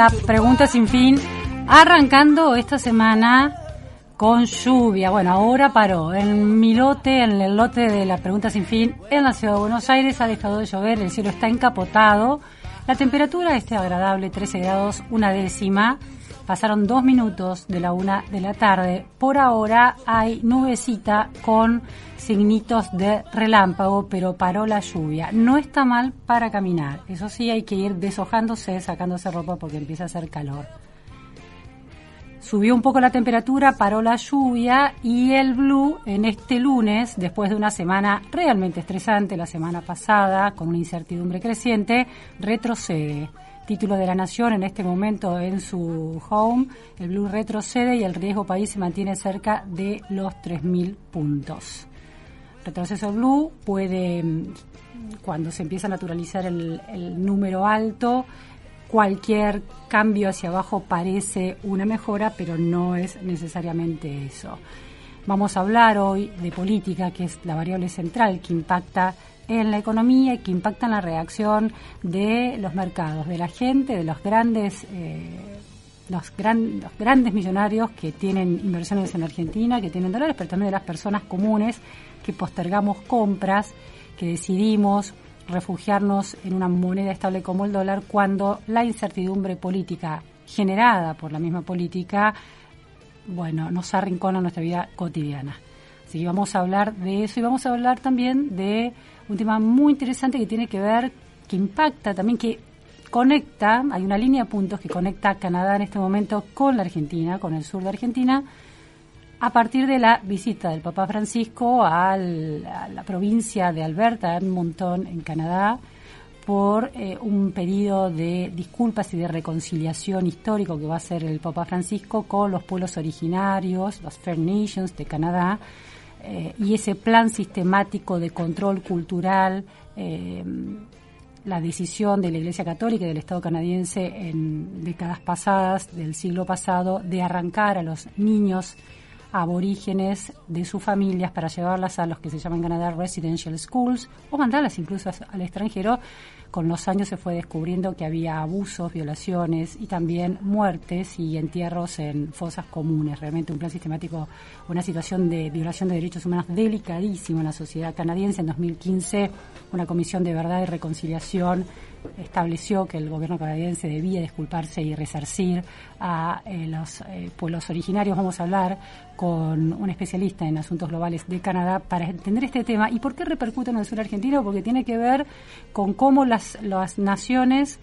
la pregunta sin fin, arrancando esta semana con lluvia. Bueno, ahora paró. En mi lote, en el lote de la pregunta sin fin, en la ciudad de Buenos Aires ha dejado de llover, el cielo está encapotado. La temperatura es agradable, 13 grados, una décima. Pasaron dos minutos de la una de la tarde. Por ahora hay nubecita con signitos de relámpago, pero paró la lluvia. No está mal para caminar. Eso sí, hay que ir deshojándose, sacándose ropa porque empieza a hacer calor. Subió un poco la temperatura, paró la lluvia y el blue en este lunes, después de una semana realmente estresante, la semana pasada, con una incertidumbre creciente, retrocede título de la Nación en este momento en su home, el Blue retrocede y el riesgo país se mantiene cerca de los 3.000 puntos. Retroceso Blue puede, mm, cuando se empieza a naturalizar el, el número alto, cualquier cambio hacia abajo parece una mejora, pero no es necesariamente eso. Vamos a hablar hoy de política, que es la variable central que impacta en la economía y que impacta en la reacción de los mercados, de la gente, de los grandes, eh, los, los grandes millonarios que tienen inversiones en Argentina, que tienen dólares, pero también de las personas comunes que postergamos compras, que decidimos refugiarnos en una moneda estable como el dólar cuando la incertidumbre política generada por la misma política, bueno, nos arrincona nuestra vida cotidiana. Así que vamos a hablar de eso y vamos a hablar también de un tema muy interesante que tiene que ver, que impacta también, que conecta, hay una línea de puntos que conecta Canadá en este momento con la Argentina, con el sur de Argentina, a partir de la visita del Papa Francisco a la provincia de Alberta, Edmonton, en Canadá, por eh, un pedido de disculpas y de reconciliación histórico que va a hacer el Papa Francisco con los pueblos originarios, los Fair Nations de Canadá, eh, y ese plan sistemático de control cultural, eh, la decisión de la Iglesia Católica y del Estado canadiense en décadas pasadas, del siglo pasado, de arrancar a los niños aborígenes de sus familias para llevarlas a los que se llaman Canadá residential schools o mandarlas incluso al extranjero con los años se fue descubriendo que había abusos, violaciones y también muertes y entierros en fosas comunes. Realmente un plan sistemático, una situación de violación de derechos humanos delicadísima en la sociedad canadiense. En 2015, una comisión de verdad y reconciliación estableció que el gobierno canadiense debía disculparse y resarcir a eh, los eh, pueblos originarios. Vamos a hablar con un especialista en asuntos globales de Canadá para entender este tema y por qué repercute en el sur argentino, porque tiene que ver con cómo las, las naciones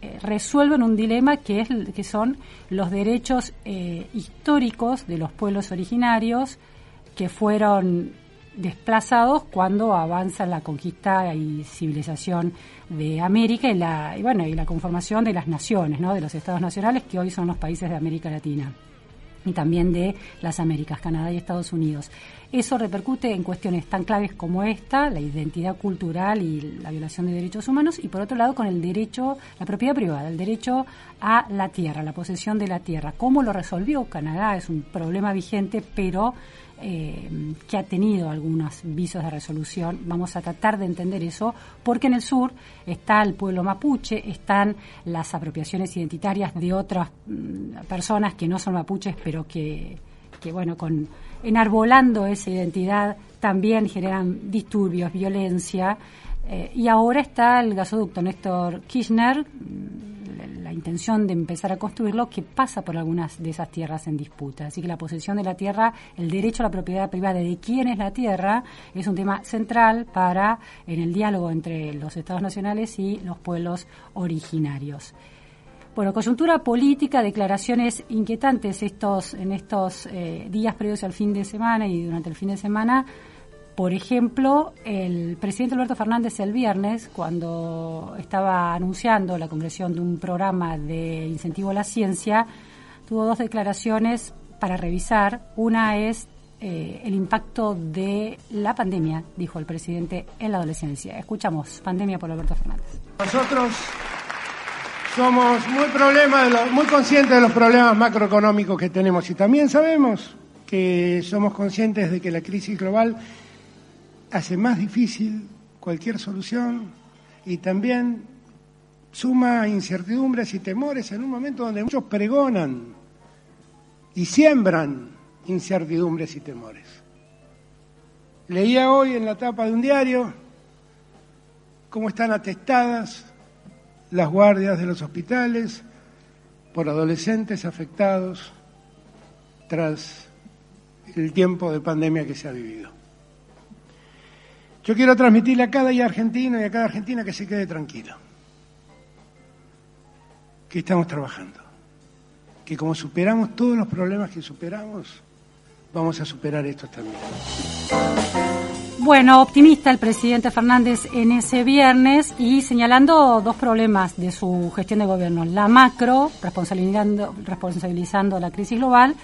eh, resuelven un dilema que, es, que son los derechos históricos de los pueblos originarios que fueron desplazados cuando avanza la conquista y civilización de América y la y bueno y la conformación de las naciones, ¿no? de los estados nacionales que hoy son los países de América Latina y también de las Américas, Canadá y Estados Unidos. Eso repercute en cuestiones tan claves como esta, la identidad cultural y la violación de derechos humanos, y por otro lado con el derecho, la propiedad privada, el derecho a la tierra, la posesión de la tierra. ¿Cómo lo resolvió Canadá? Es un problema vigente, pero eh, que ha tenido algunos visos de resolución. Vamos a tratar de entender eso, porque en el sur está el pueblo mapuche, están las apropiaciones identitarias de otras mm, personas que no son mapuches, pero que, bueno, con enarbolando esa identidad también generan disturbios, violencia. Eh, y ahora está el gasoducto Néstor Kirchner, intención de empezar a construirlo que pasa por algunas de esas tierras en disputa. Así que la posesión de la tierra, el derecho a la propiedad privada de quién es la tierra, es un tema central para en el diálogo entre los estados nacionales y los pueblos originarios. Bueno, coyuntura política, declaraciones inquietantes estos, en estos eh, días previos al fin de semana y durante el fin de semana por ejemplo, el presidente Alberto Fernández el viernes, cuando estaba anunciando la concreción de un programa de incentivo a la ciencia, tuvo dos declaraciones para revisar. Una es eh, el impacto de la pandemia, dijo el presidente, en la adolescencia. Escuchamos, pandemia por Alberto Fernández. Nosotros somos muy, problema muy conscientes de los problemas macroeconómicos que tenemos y también sabemos que somos conscientes de que la crisis global hace más difícil cualquier solución y también suma incertidumbres y temores en un momento donde muchos pregonan y siembran incertidumbres y temores. Leía hoy en la tapa de un diario cómo están atestadas las guardias de los hospitales por adolescentes afectados tras el tiempo de pandemia que se ha vivido. Yo quiero transmitirle a cada argentino y a cada argentina que se quede tranquilo, que estamos trabajando, que como superamos todos los problemas que superamos, vamos a superar estos también. Bueno, optimista el presidente Fernández en ese viernes y señalando dos problemas de su gestión de gobierno. La macro, responsabilizando, responsabilizando la crisis global,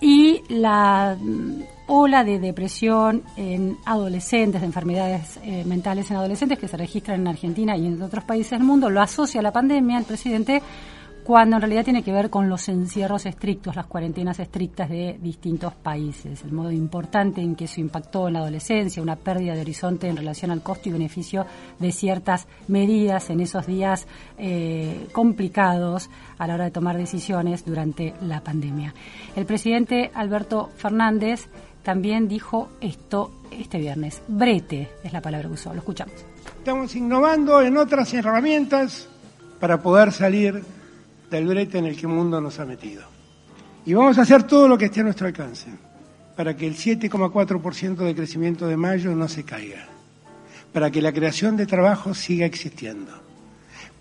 y la mm, ola de depresión en adolescentes, de enfermedades eh, mentales en adolescentes que se registran en Argentina y en otros países del mundo, lo asocia a la pandemia el presidente cuando en realidad tiene que ver con los encierros estrictos, las cuarentenas estrictas de distintos países, el modo importante en que eso impactó en la adolescencia, una pérdida de horizonte en relación al costo y beneficio de ciertas medidas en esos días eh, complicados a la hora de tomar decisiones durante la pandemia. El presidente Alberto Fernández también dijo esto este viernes. Brete es la palabra que usó, lo escuchamos. Estamos innovando en otras herramientas para poder salir del brete en el que el mundo nos ha metido. Y vamos a hacer todo lo que esté a nuestro alcance para que el 7,4% de crecimiento de mayo no se caiga, para que la creación de trabajo siga existiendo,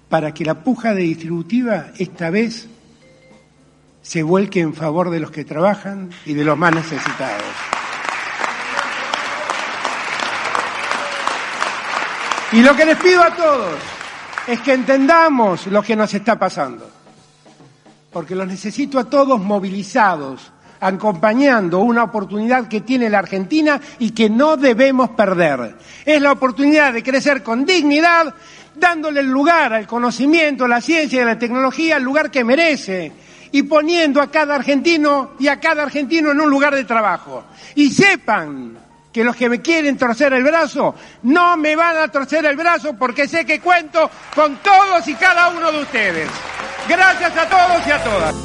para que la puja de distributiva esta vez se vuelque en favor de los que trabajan y de los más necesitados. Y lo que les pido a todos es que entendamos lo que nos está pasando porque los necesito a todos movilizados, acompañando una oportunidad que tiene la Argentina y que no debemos perder. Es la oportunidad de crecer con dignidad, dándole el lugar al conocimiento, a la ciencia y a la tecnología, el lugar que merece, y poniendo a cada argentino y a cada argentino en un lugar de trabajo. Y sepan que los que me quieren torcer el brazo no me van a torcer el brazo porque sé que cuento con todos y cada uno de ustedes. Gracias a todos y a todas.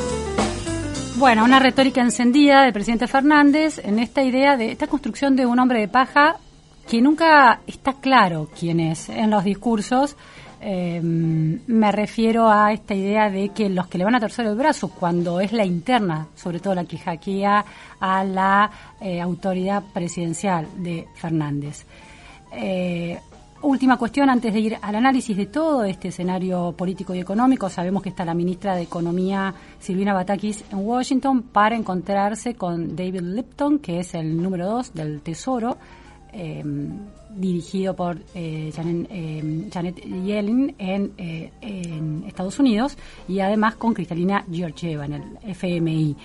Bueno, una retórica encendida del presidente Fernández en esta idea de esta construcción de un hombre de paja que nunca está claro quién es en los discursos. Em, me refiero a esta idea de que los que le van a torcer el brazo cuando es la interna, sobre todo la que hackea a la eh, autoridad presidencial de Fernández. Eh, última cuestión antes de ir al análisis de todo este escenario político y económico. Sabemos que está la ministra de Economía, Silvina Batakis, en Washington para encontrarse con David Lipton, que es el número dos del Tesoro, em, dirigido por eh, Janet, Yellen en, eh, en, Estados Unidos, y además con Cristalina Georgieva en el FMI.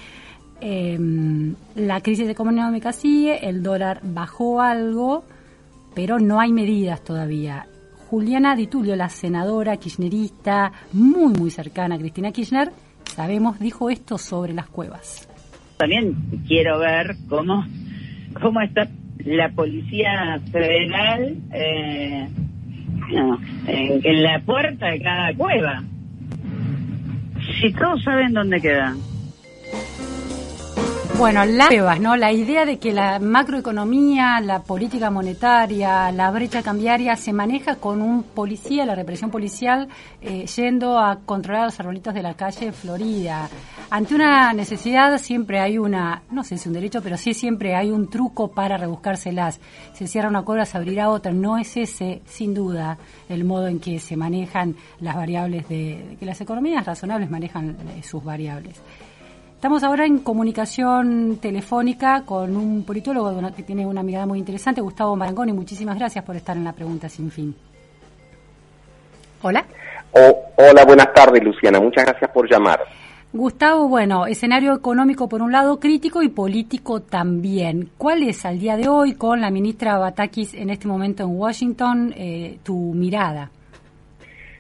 Em, la crisis económica sigue, el dólar bajó algo pero no hay medidas todavía. Juliana Di Tulio, la senadora kirchnerista, muy, muy cercana a Cristina Kirchner, sabemos, dijo esto sobre las cuevas. También quiero ver cómo, cómo está la Policía Federal eh, en, la puerta de cada cueva. Si todos saben dónde queda. Bueno, las ¿no? La idea de que la macroeconomía, la política monetaria, la brecha cambiaria se maneja con un policía, la represión policial, eh, yendo a controlar los arbolitos de la calle Florida. Ante una necesidad siempre hay una, no sé si un derecho, pero sí siempre hay un truco para rebuscárselas. Se cierra una cosa, se abrirá otra. No es ese, sin duda, el modo en que se manejan las variables de, que las economías razonables manejan eh, sus variables. Estamos ahora en comunicación telefónica con un politólogo que tiene una mirada muy interesante, Gustavo Marangoni. Muchísimas gracias por estar en la pregunta sin fin. Hola. hola, buenas tardes, Luciana. Muchas gracias por llamar. Gustavo, bueno, escenario económico por un lado, crítico y político también. ¿Cuál es al día de hoy, con la ministra Batakis en este momento en Washington, eh, tu mirada?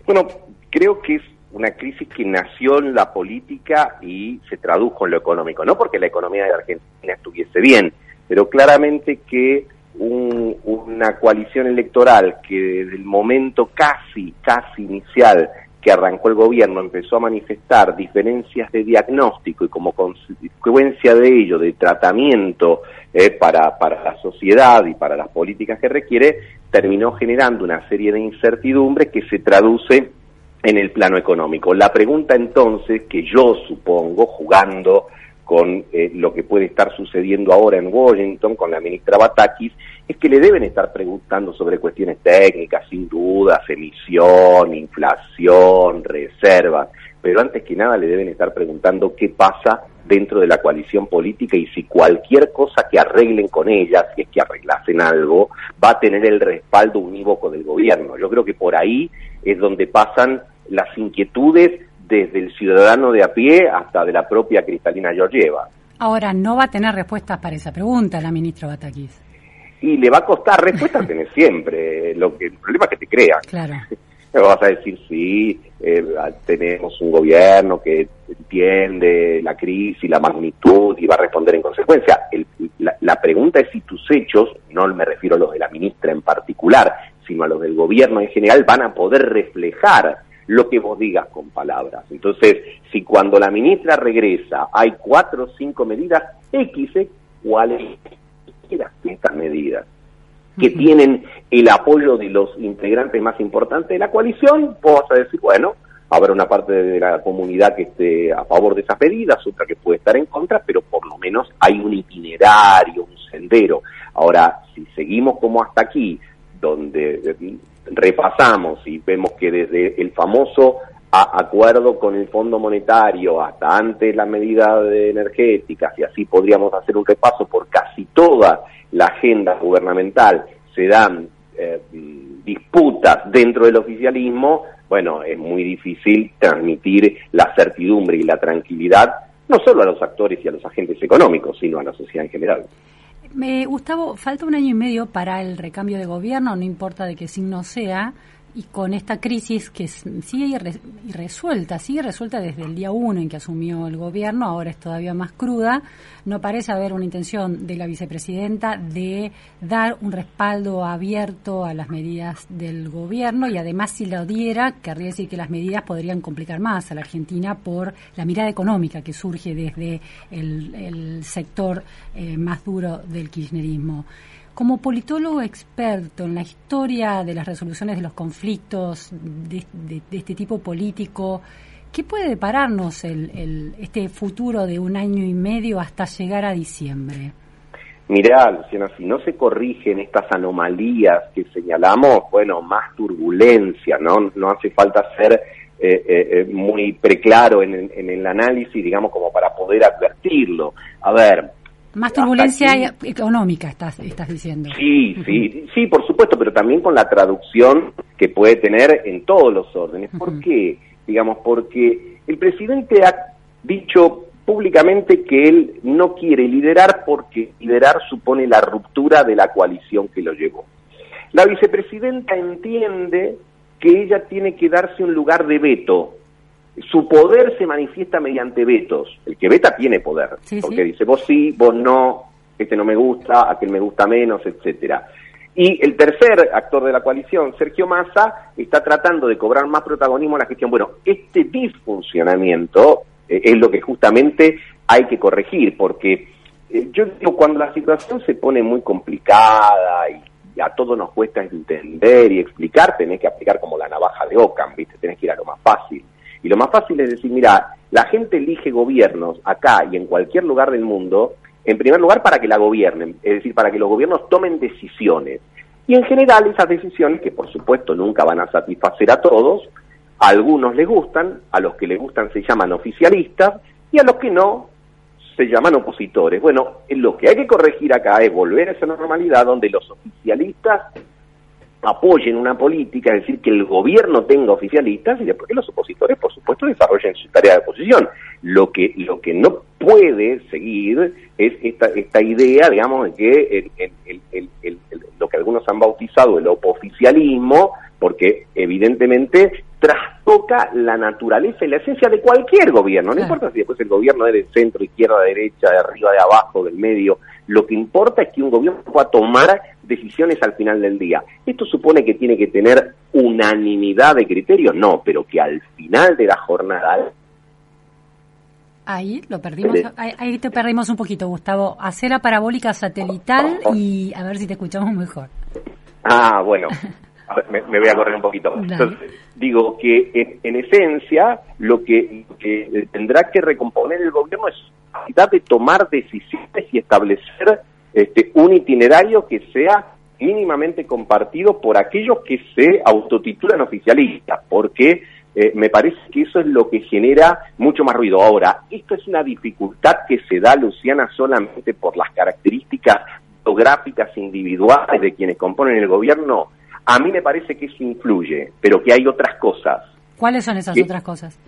Bueno, creo que es una crisis que nació en la política y se tradujo en lo económico, no porque la economía de Argentina estuviese bien, pero claramente que una coalición electoral que desde el momento casi, casi inicial que arrancó el gobierno empezó a manifestar diferencias de diagnóstico y como consecuencia de ello, de tratamiento eh, para, para la sociedad y para las políticas que requiere, terminó generando una serie de incertidumbres que se traduce en el plano económico. La pregunta entonces, que yo supongo, jugando con eh, lo que puede estar sucediendo ahora en Washington con la ministra Batakis, es que le deben estar preguntando sobre cuestiones técnicas, sin dudas, emisión, inflación, reservas, pero antes que nada le deben estar preguntando qué pasa dentro de la coalición política y si cualquier cosa que arreglen con ella, si es que arreglasen algo, va a tener el respaldo unívoco del gobierno. Yo creo que por ahí es donde pasan las inquietudes desde el ciudadano de a pie hasta de la propia Cristalina Georgieva. Ahora, no va a tener respuestas para esa pregunta la ministra Batakis. Y le va a costar respuestas tener siempre. Lo que, el problema es que te crean. Claro. vas a decir, sí, eh, tenemos un gobierno que entiende la crisis, la magnitud y va a responder en consecuencia. la, la, pregunta es si tus hechos, no me refiero a los de la ministra en particular, sino a los del gobierno en general, van a poder reflejar lo que vos digas con palabras. Entonces, si cuando la ministra regresa hay cuatro o cinco medidas X, ¿cuáles son estas medidas? Que tienen el apoyo de los integrantes más importantes de la coalición, vos vas a decir, bueno, habrá una parte de la comunidad que esté a favor de esas medidas, otra que puede estar en contra, pero por lo menos hay un itinerario, un sendero. Ahora, si seguimos como hasta aquí, donde repasamos y vemos que desde el famoso acuerdo con el Fondo Monetario hasta antes las medidas energéticas, y así podríamos hacer un repaso por casi toda la agenda gubernamental, se dan eh, disputas dentro del oficialismo, bueno, es muy difícil transmitir la certidumbre y la tranquilidad no solo a los actores y a los agentes económicos, sino a la sociedad en general. Me, Gustavo, falta un año y medio para el recambio de gobierno, no importa de qué signo sea y con esta crisis que sigue irresuelta, sigue resuelta desde el día uno en que asumió el gobierno, ahora es todavía más cruda, no parece haber una intención de la vicepresidenta de dar un respaldo abierto a las medidas del gobierno y además si lo diera, querría decir que las medidas podrían complicar más a la Argentina por la mirada económica que surge desde el, sector eh, más duro del kirchnerismo. Como politólogo experto en la historia de las resoluciones de los conflictos de, este tipo político, ¿qué puede depararnos el, este futuro de un año y medio hasta llegar a diciembre? Mirá, Luciana, si no se corrigen estas anomalías que señalamos, bueno, más turbulencia, ¿no? No hace falta ser eh, eh, eh, muy preclaro en, en, el análisis, digamos, como para poder advertirlo. A ver, más turbulencia económica, estás, estás diciendo. Sí, sí, sí, por supuesto, pero también con la traducción que puede tener en todos los órdenes. ¿Por qué? Digamos, porque el presidente ha dicho públicamente que él no quiere liderar porque liderar supone la ruptura de la coalición que lo llevó. La vicepresidenta entiende que ella tiene que darse un lugar de veto su poder se manifiesta mediante vetos. El que veta tiene poder, porque dice vos sí, vos no, este no me gusta, aquel me gusta menos, etcétera. Y el tercer actor de la coalición, Sergio Massa, está tratando de cobrar más protagonismo en la gestión. Bueno, este disfuncionamiento eh, es lo que justamente hay que corregir, porque eh, yo digo, cuando la situación se pone muy complicada y, a todos nos cuesta entender y explicar, tenés que aplicar como la navaja de Ockham, ¿viste? Tenés que ir a lo más fácil. Y lo más fácil es decir, mira, la gente elige gobiernos acá y en cualquier lugar del mundo, en primer lugar para que la gobiernen, es decir, para que los gobiernos tomen decisiones. Y en general esas decisiones, que por supuesto nunca van a satisfacer a todos, a algunos les gustan, a los que les gustan se llaman oficialistas y a los que no se llaman opositores. Bueno, lo que hay que corregir acá es volver a esa normalidad donde los oficialistas apoyen una política, es decir, que el gobierno tenga oficialistas y después que los opositores, por supuesto, desarrollen su tarea de oposición. Lo que, lo que no puede seguir es esta, esta idea, digamos, de que lo que algunos han bautizado el opoficialismo, porque evidentemente traspasa toca la naturaleza y la esencia de cualquier gobierno. No importa si después el gobierno es de centro, izquierda, derecha, de arriba, de abajo, del medio. Lo que importa es que un gobierno pueda tomar decisiones al final del día. ¿Esto supone que tiene que tener unanimidad de criterios? No, pero que al final de la jornada Ahí lo perdimos, ahí, te perdimos un poquito, Gustavo. Hacer la parabólica satelital y a ver si te escuchamos mejor. Ah, bueno, me, voy a correr un poquito. Entonces, digo que en, esencia lo que, tendrá que recomponer el gobierno es capacidad de tomar decisiones y establecer este, un itinerario que sea mínimamente compartido por aquellos que se autotitulan oficialistas, porque eh, me parece que eso es lo que genera mucho más ruido. Ahora, esto es una dificultad que se da, Luciana, solamente por las características geográficas individuales de quienes componen el gobierno. A mí me parece que eso influye, pero que hay otras cosas. ¿Cuáles son esas otras cosas?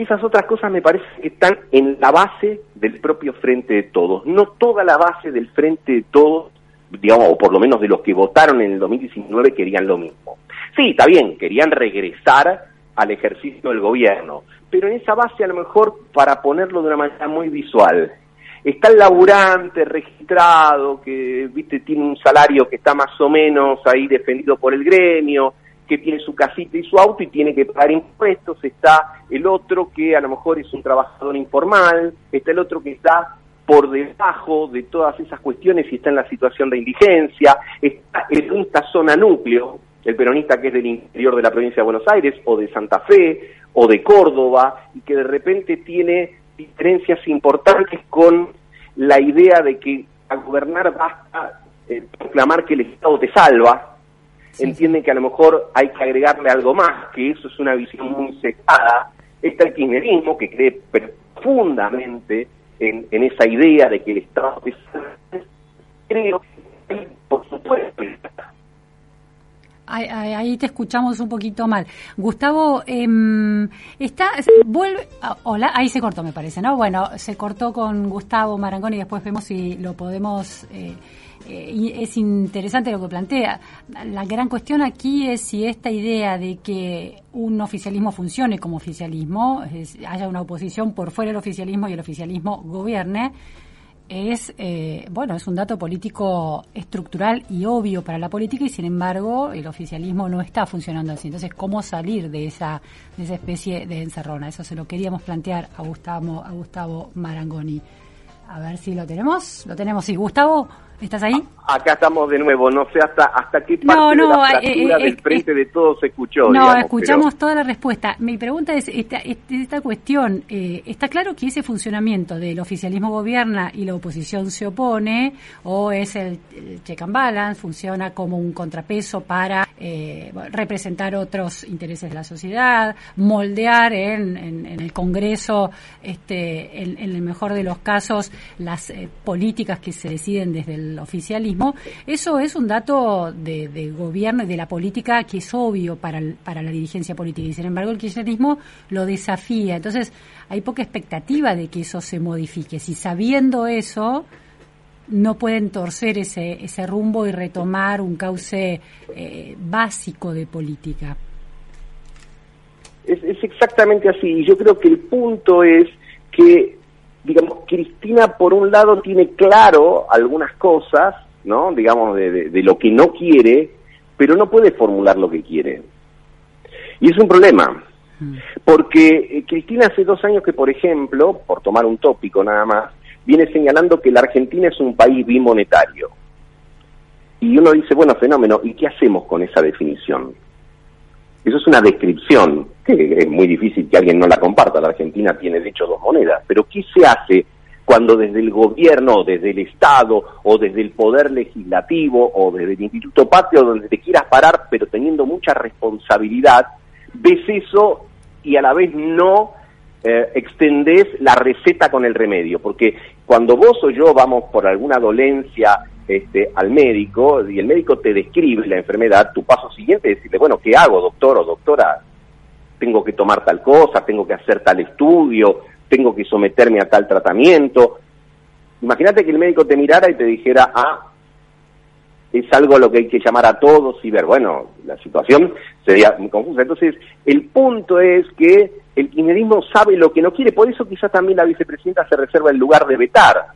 Esas otras cosas me parece que están en la base del propio Frente de Todos. No toda la base del Frente de Todos, digamos, o por lo menos de los que votaron en el 2019 querían lo mismo. Sí, está bien, querían regresar al ejercicio del gobierno. Pero en esa base, a lo mejor, para ponerlo de una manera muy visual, está el laburante registrado que, viste, tiene un salario que está más o menos ahí defendido por el gremio, que tiene su casita y su auto y tiene que pagar impuestos, está el otro que a lo mejor es un trabajador informal, está el otro que está por debajo de todas esas cuestiones y está en la situación de indigencia, está en esta zona núcleo, el peronista que es del interior de la provincia de Buenos Aires o de Santa Fe o de Córdoba y que de repente tiene diferencias importantes con la idea de que a gobernar basta eh, proclamar que el Estado te salva, entienden que a lo mejor hay que agregarle algo más, que eso es una visión muy secada. Está el kirchnerismo que cree profundamente en, en esa idea de que el Estado salva. Creo que, por supuesto, Ahí, te escuchamos un poquito mal. Gustavo, eh, está, vuelve, ah, hola, ahí se cortó me parece, ¿no? Bueno, se cortó con Gustavo Marangoni y después vemos si lo podemos... Eh, eh, es interesante lo que plantea. La gran cuestión aquí es si esta idea de que un oficialismo funcione como oficialismo, haya una oposición por fuera del oficialismo y el oficialismo gobierne, es, eh, bueno, es un dato político estructural y obvio para la política y sin embargo el oficialismo no está funcionando así. Entonces, ¿cómo salir de esa, de esa especie de encerrona? Eso se lo queríamos plantear a Gustavo, a Gustavo Marangoni. A ver si lo tenemos. Lo tenemos, sí. Gustavo. ¿Estás ahí? Acá estamos de nuevo, no sé hasta hasta qué parte de la eh, eh, del frente de todos se escuchó. No, escuchamos toda la respuesta. Mi pregunta es, esta, esta cuestión, eh, ¿está claro que ese funcionamiento del oficialismo gobierna y la oposición se opone? ¿O es el, check and balance, funciona como un contrapeso para representar otros intereses de la sociedad, moldear en, en, el Congreso, este, en, en, el mejor de los casos, las políticas que se deciden desde el oficialismo, eso es un dato de, gobierno y de la política que es obvio para, para la dirigencia política y sin embargo el kirchnerismo lo desafía. Entonces hay poca expectativa de que eso se modifique. Si sabiendo eso no pueden torcer ese, ese rumbo y retomar un cauce eh, básico de política. Es, es exactamente así. Yo creo que el punto es que digamos, Cristina por un lado tiene claro algunas cosas, ¿no? Digamos, de, lo que no quiere, pero no puede formular lo que quiere. Y es un problema, mm. porque eh, Cristina hace dos años que, por ejemplo, por tomar un tópico nada más, viene señalando que la Argentina es un país bimonetario. Y uno dice, bueno, fenómeno, ¿y qué hacemos con esa definición? Eso es una descripción, es muy difícil que alguien no la comparta. La Argentina tiene, de hecho, dos monedas. Pero ¿qué se hace cuando desde el gobierno, desde el Estado, o desde el Poder Legislativo, o desde el Instituto Patrio, donde te quieras parar, pero teniendo mucha responsabilidad, ves eso y a la vez no eh, extendés la receta con el remedio? Porque cuando vos o yo vamos por alguna dolencia este, al médico y el médico te describe la enfermedad, tu paso siguiente es decirle, bueno, ¿qué hago, doctor o doctora? Tengo que tomar tal cosa, tengo que hacer tal estudio, tengo que someterme a tal tratamiento. Imagínate que el médico te mirara y te dijera, ah, es algo a lo que hay que llamar a todos y ver, bueno, la situación sería muy confusa. Entonces, el punto es que el kirchnerismo sabe lo que no quiere, por eso quizás también la vicepresidenta se reserva el lugar de vetar,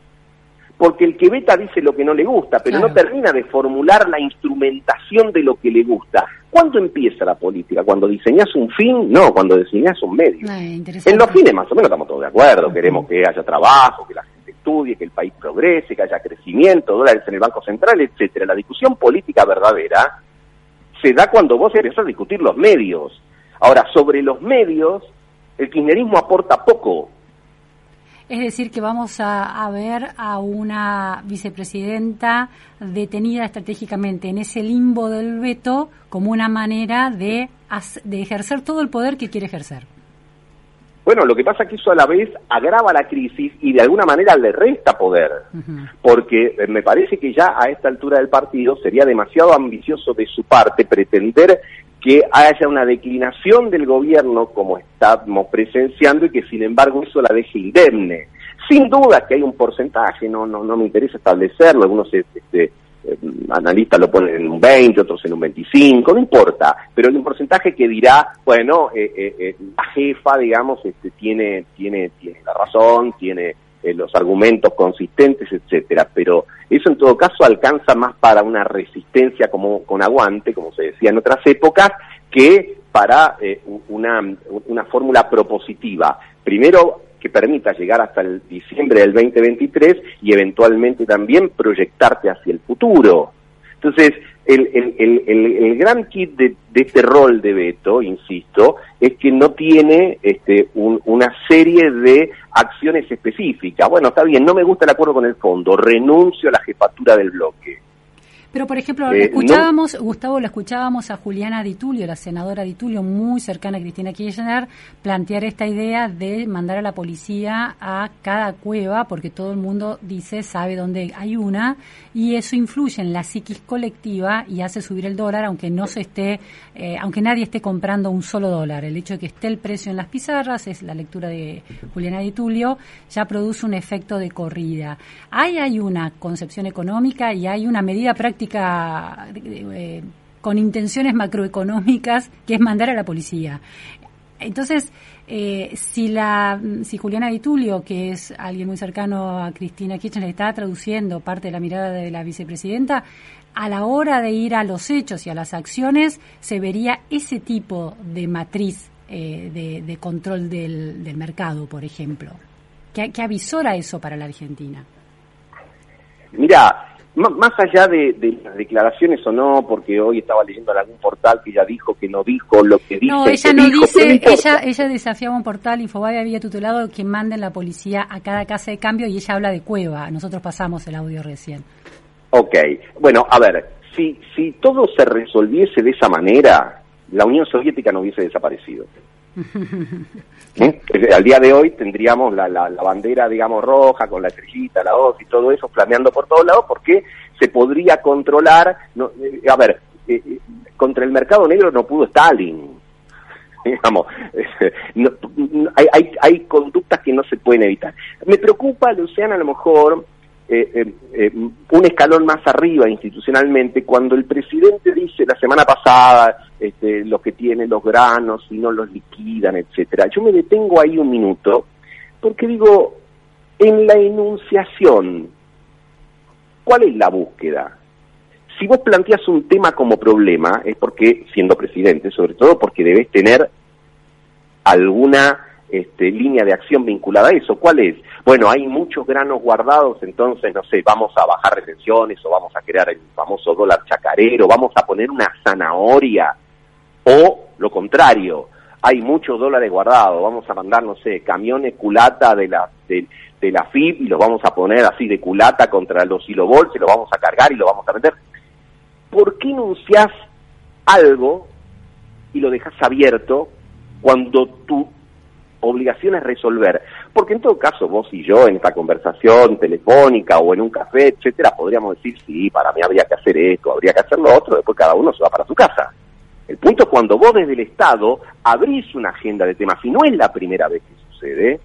porque el que veta dice lo que no le gusta, pero no termina de formular la instrumentación de lo que le gusta. ¿Cuándo empieza la política? ¿Cuando diseñas un fin? No, cuando diseñas un medio. en los fines más o menos estamos todos de acuerdo, queremos que haya trabajo, que la gente estudie, que el país progrese, que haya crecimiento, dólares en el Banco Central, etcétera. La discusión política verdadera se da cuando vos empezás a discutir los medios. Ahora, sobre los medios, el kirchnerismo aporta poco. Es decir, que vamos a, ver a una vicepresidenta detenida estratégicamente en ese limbo del veto como una manera de, de ejercer todo el poder que quiere ejercer. Bueno, lo que pasa es que eso a la vez agrava la crisis y de alguna manera le resta poder, porque eh, me parece que ya a esta altura del partido sería demasiado ambicioso de su parte pretender que haya una declinación del gobierno como estamos presenciando y que sin embargo eso la deje indemne. Sin duda que hay un porcentaje, no no no me interesa establecerlo, algunos este, eh, analistas lo ponen en un 20, otros en un 25, no importa, pero un porcentaje que dirá, bueno, eh, eh, la jefa, digamos, este, tiene, tiene, tiene la razón, tiene los argumentos consistentes, etcétera, pero eso en todo caso alcanza más para una resistencia como con aguante, como se decía en otras épocas, que para eh, una, una fórmula propositiva. Primero, que permita llegar hasta el diciembre del 2023 y eventualmente también proyectarte hacia el futuro. Entonces, el, el, el, el gran kit de, de, este rol de veto, insisto, es que no tiene este, un, una serie de acciones específicas. Bueno, está bien, no me gusta el acuerdo con el fondo, renuncio a la jefatura del bloque. Pero, por ejemplo, eh, escuchábamos, Gustavo, lo escuchábamos a Juliana Ditulio, la senadora Ditulio, muy cercana a Cristina Kirchner, plantear esta idea de mandar a la policía a cada cueva, porque todo el mundo dice, sabe dónde hay una, y eso influye en la psiquis colectiva y hace subir el dólar, aunque no se esté, eh, aunque nadie esté comprando un solo dólar. El hecho de que esté el precio en las pizarras, es la lectura de Juliana Ditulio, ya produce un efecto de corrida. Ahí hay una concepción económica y hay una medida práctica eh, con intenciones macroeconómicas, que es mandar a la policía. Entonces, eh, si la si Juliana Vitulio, que es alguien muy cercano a Cristina Kirchner, está traduciendo parte de la mirada de la vicepresidenta, a la hora de ir a los hechos y a las acciones, se vería ese tipo de matriz eh, de, control del, mercado, por ejemplo. ¿Qué, ¿Qué avisora eso para la Argentina? Mira, más allá de, las declaraciones o no, porque hoy estaba leyendo en algún portal que ella dijo que no dijo lo que dice. No, ella no dice, ella, ella desafiaba un portal, Infobae había tutelado que manden la policía a cada casa de cambio y ella habla de cueva. Nosotros pasamos el audio recién. Ok, bueno, a ver, si, si todo se resolviese de esa manera, la Unión Soviética no hubiese desaparecido. ¿Eh? Al día de hoy tendríamos la, la, bandera, digamos, roja con la estrellita, la hoz y todo eso flameando por todos lados porque se podría controlar, no, eh, a ver, eh, contra el mercado negro no pudo Stalin. Digamos, hay, hay, hay conductas que no se pueden evitar. Me preocupa, Luciana, a lo mejor, eh, eh, eh, un escalón más arriba institucionalmente cuando el presidente dice la semana pasada este, los que tienen los granos y no los liquidan, etcétera. Yo me detengo ahí un minuto porque digo, en la enunciación, ¿cuál es la búsqueda? Si vos planteas un tema como problema, es porque, siendo presidente, sobre todo porque debes tener alguna este, línea de acción vinculada a eso. ¿Cuál es? Bueno, hay muchos granos guardados, entonces, no sé, vamos a bajar retenciones o vamos a crear el famoso dólar chacarero, vamos a poner una zanahoria o lo contrario, hay muchos dólares guardados, vamos a mandar, no sé, camiones culata de la, de, la FIP y los vamos a poner así de culata contra los silobols y los vamos a cargar y lo vamos a vender. ¿Por qué enuncias algo y lo dejas abierto cuando tú obligación es resolver. Porque en todo caso, vos y yo en esta conversación telefónica o en un café, etcétera, podríamos decir, sí, para mí habría que hacer esto, habría que hacer lo otro, después cada uno se va para su casa. El punto es cuando vos desde el Estado abrís una agenda de temas, y no es la primera vez que sucede.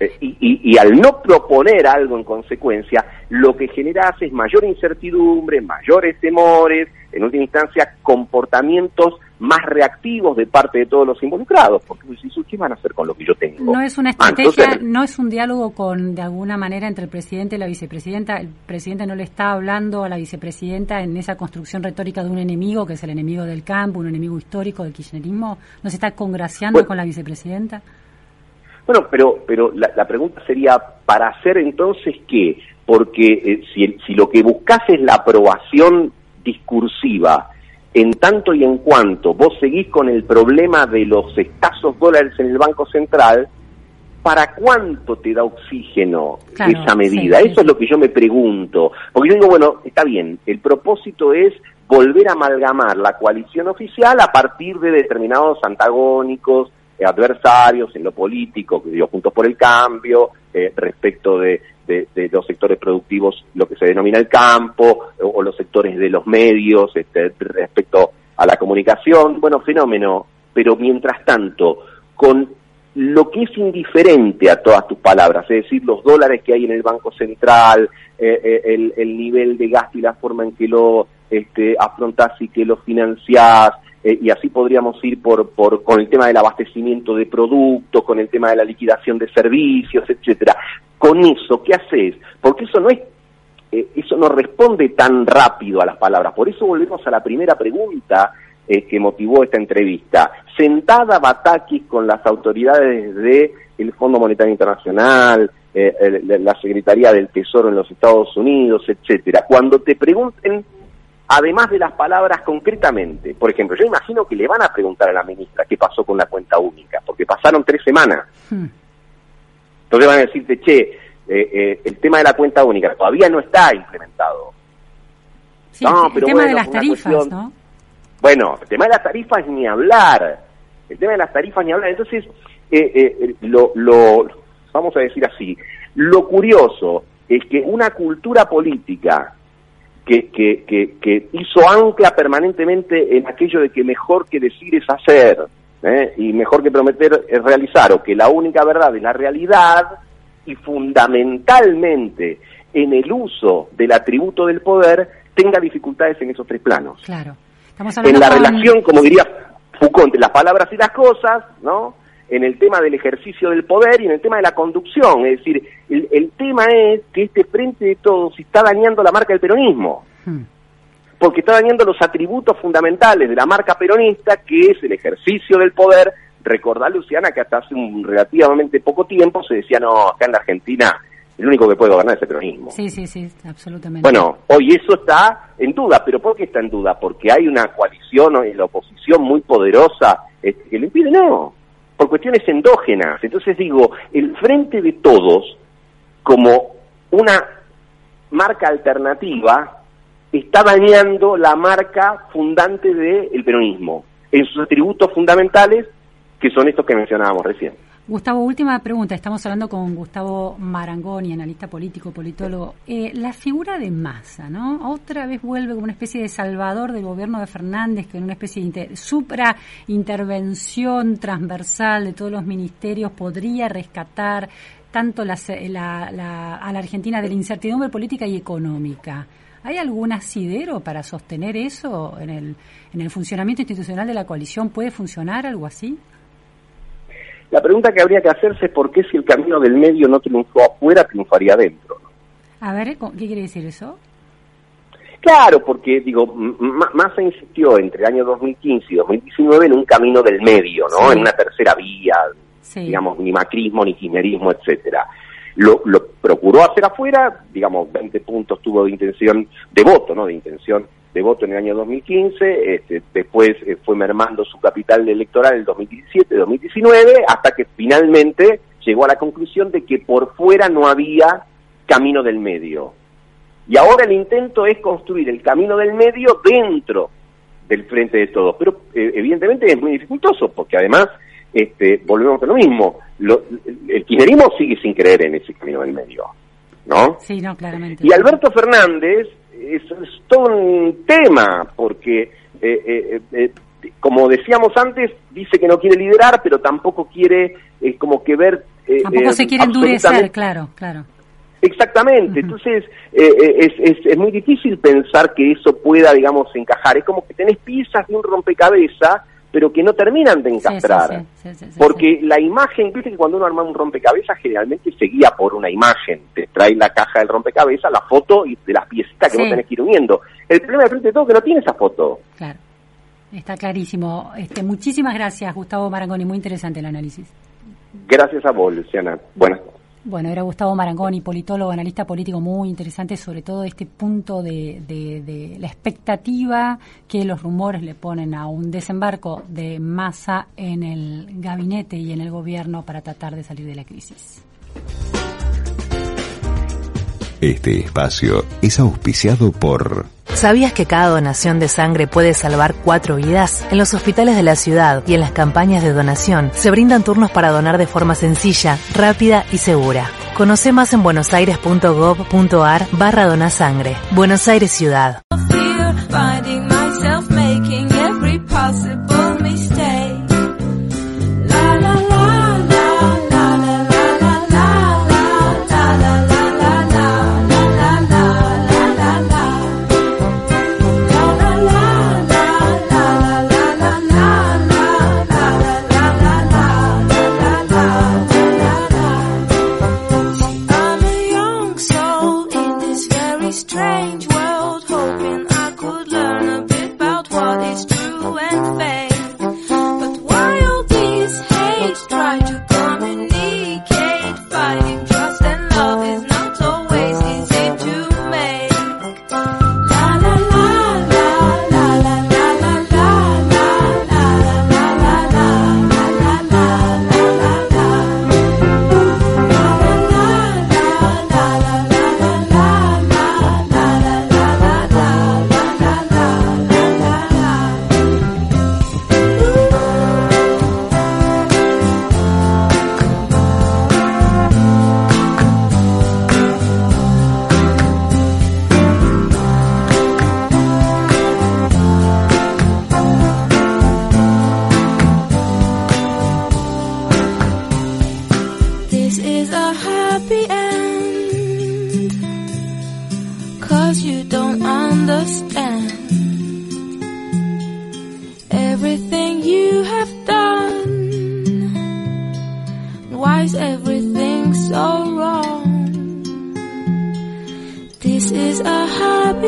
Eh, y, y, al no proponer algo en consecuencia, lo que genera es mayor incertidumbre, mayores temores, en última instancia comportamientos más reactivos de parte de todos los involucrados, porque ¿qué van a hacer con lo que yo tengo? No es una ah, estrategia, no es un diálogo con, de alguna manera, entre el presidente y la vicepresidenta. El presidente no le está hablando a la vicepresidenta en esa construcción retórica de un enemigo, que es el enemigo del campo, un enemigo histórico del kirchnerismo. ¿No se está congraciando con la vicepresidenta? Bueno, pero, pero la, pregunta sería, ¿para hacer entonces qué? Porque eh, si, si lo que buscas es la aprobación discursiva, en tanto y en cuanto vos seguís con el problema de los escasos dólares en el Banco Central, ¿para cuánto te da oxígeno esa medida? Eso es lo que yo me pregunto. Porque yo digo, bueno, está bien, el propósito es volver a amalgamar la coalición oficial a partir de determinados antagónicos, adversarios en lo político, que digo, Juntos por el Cambio, eh, respecto de, los sectores productivos, lo que se denomina el campo, o, los sectores de los medios, este, respecto a la comunicación, bueno, fenómeno, pero mientras tanto, con lo que es indiferente a todas tus palabras, es decir, los dólares que hay en el Banco Central, eh, eh, el, el, nivel de gasto y la forma en que lo este, afrontás y que lo financiás, eh, y así podríamos ir por, por, con el tema del abastecimiento de productos, con el tema de la liquidación de servicios, etcétera con eso, ¿qué haces? Porque eso no es eh, eso no responde tan rápido a las palabras. Por eso volvemos a la primera pregunta eh, que motivó esta entrevista. Sentada Batakis con las autoridades del el Fondo Monetario Internacional, eh, la Secretaría del Tesoro en los Estados Unidos, etcétera. Cuando te pregunten, además de las palabras concretamente, por ejemplo, yo imagino que le van a preguntar a la ministra qué pasó con la cuenta única, porque pasaron tres semanas. Hmm. Entonces van a decirte, che, eh, eh, el tema de la cuenta única todavía no está implementado. no, el tema de las tarifas, ¿no? Bueno, el tema de las tarifas ni hablar. El tema de las tarifas ni hablar. Entonces, eh, lo, lo, vamos a decir así, lo curioso es que una cultura política que, que, que, que hizo ancla permanentemente en aquello de que mejor que decir es hacer, ¿eh? y mejor que prometer es realizar, o que la única verdad es la realidad, y fundamentalmente en el uso del atributo del poder tenga dificultades en esos tres planos. Claro. en la relación, como diría Foucault, entre las palabras y las cosas, ¿no? En el tema del ejercicio del poder y en el tema de la conducción. Es decir, el, tema es que este frente de todos está dañando la marca del peronismo. Hmm porque está dañando los atributos fundamentales de la marca peronista, que es el ejercicio del poder. Recordá, Luciana, que hasta hace un relativamente poco tiempo se decía, no, acá en la Argentina el único que puede gobernar es el peronismo. Sí, sí, sí, absolutamente. Bueno, hoy eso está en duda, pero ¿por qué está en duda? Porque hay una coalición en la oposición muy poderosa este, que lo impide, no, por cuestiones endógenas. Entonces digo, el frente de todos, como una marca alternativa, está dañando la marca fundante del peronismo, en sus atributos fundamentales, que son estos que mencionábamos recién. Gustavo, última pregunta. Estamos hablando con Gustavo Marangoni, analista político, politólogo. Eh, la figura de Massa, ¿no? Otra vez vuelve como una especie de salvador del gobierno de Fernández, que en una especie de supra intervención transversal de todos los ministerios podría rescatar tanto la, a la Argentina de la incertidumbre política y económica. ¿Hay algún asidero para sostener eso en el funcionamiento institucional de la coalición? ¿Puede funcionar algo así? La pregunta que habría que hacerse es por qué si el camino del medio no triunfó afuera, triunfaría adentro. A ver, ¿qué quiere decir eso? Claro, porque digo, Massa insistió entre el año 2015 y 2019 en un camino del medio, ¿no? En una tercera vía, digamos, ni macrismo, ni kirchnerismo, etcétera. Lo, lo procuró hacer afuera, digamos, 20 puntos tuvo de intención de voto, ¿no? De intención de voto en el año 2015, este, después eh, fue mermando su capital electoral en el 2017-2019, hasta que finalmente llegó a la conclusión de que por fuera no había camino del medio. Y ahora el intento es construir el camino del medio dentro del frente de todos, pero eh, evidentemente es muy dificultoso, porque además este, volvemos a lo mismo, el kirchnerismo sigue sin creer en ese camino del medio, ¿no? Sí, no, claramente. Y Alberto Fernández es, todo un tema, porque, eh, eh, eh, como decíamos antes, dice que no quiere liderar, pero tampoco quiere como que ver Eh, Tampoco se quiere endurecer, claro, claro. Exactamente, entonces es, es, es, muy difícil pensar que eso pueda, digamos, encajar. Es como que tenés piezas de un rompecabezas pero que no terminan de encastrar. porque la imagen, viste que cuando uno arma un rompecabezas generalmente se guía por una imagen. Te trae la caja del rompecabezas, la foto y de las piecitas que vos tenés que ir uniendo. El problema de frente de todo es que no tiene esa foto. Claro, está clarísimo. Este, muchísimas gracias, Gustavo Marangoni. Muy interesante el análisis. Gracias a vos, Luciana. Buenas bueno, era Gustavo Marangoni, politólogo, analista político muy interesante, sobre todo este punto de, de, la expectativa que los rumores le ponen a un desembarco de masa en el gabinete y en el gobierno para tratar de salir de la crisis. Este espacio es auspiciado por... ¿Sabías que cada donación de sangre puede salvar cuatro vidas? En los hospitales de la ciudad y en las campañas de donación se brindan turnos para donar de forma sencilla, rápida y segura. Conoce más en buenosaires.gov.ar barra donasangre. Buenos Aires Ciudad.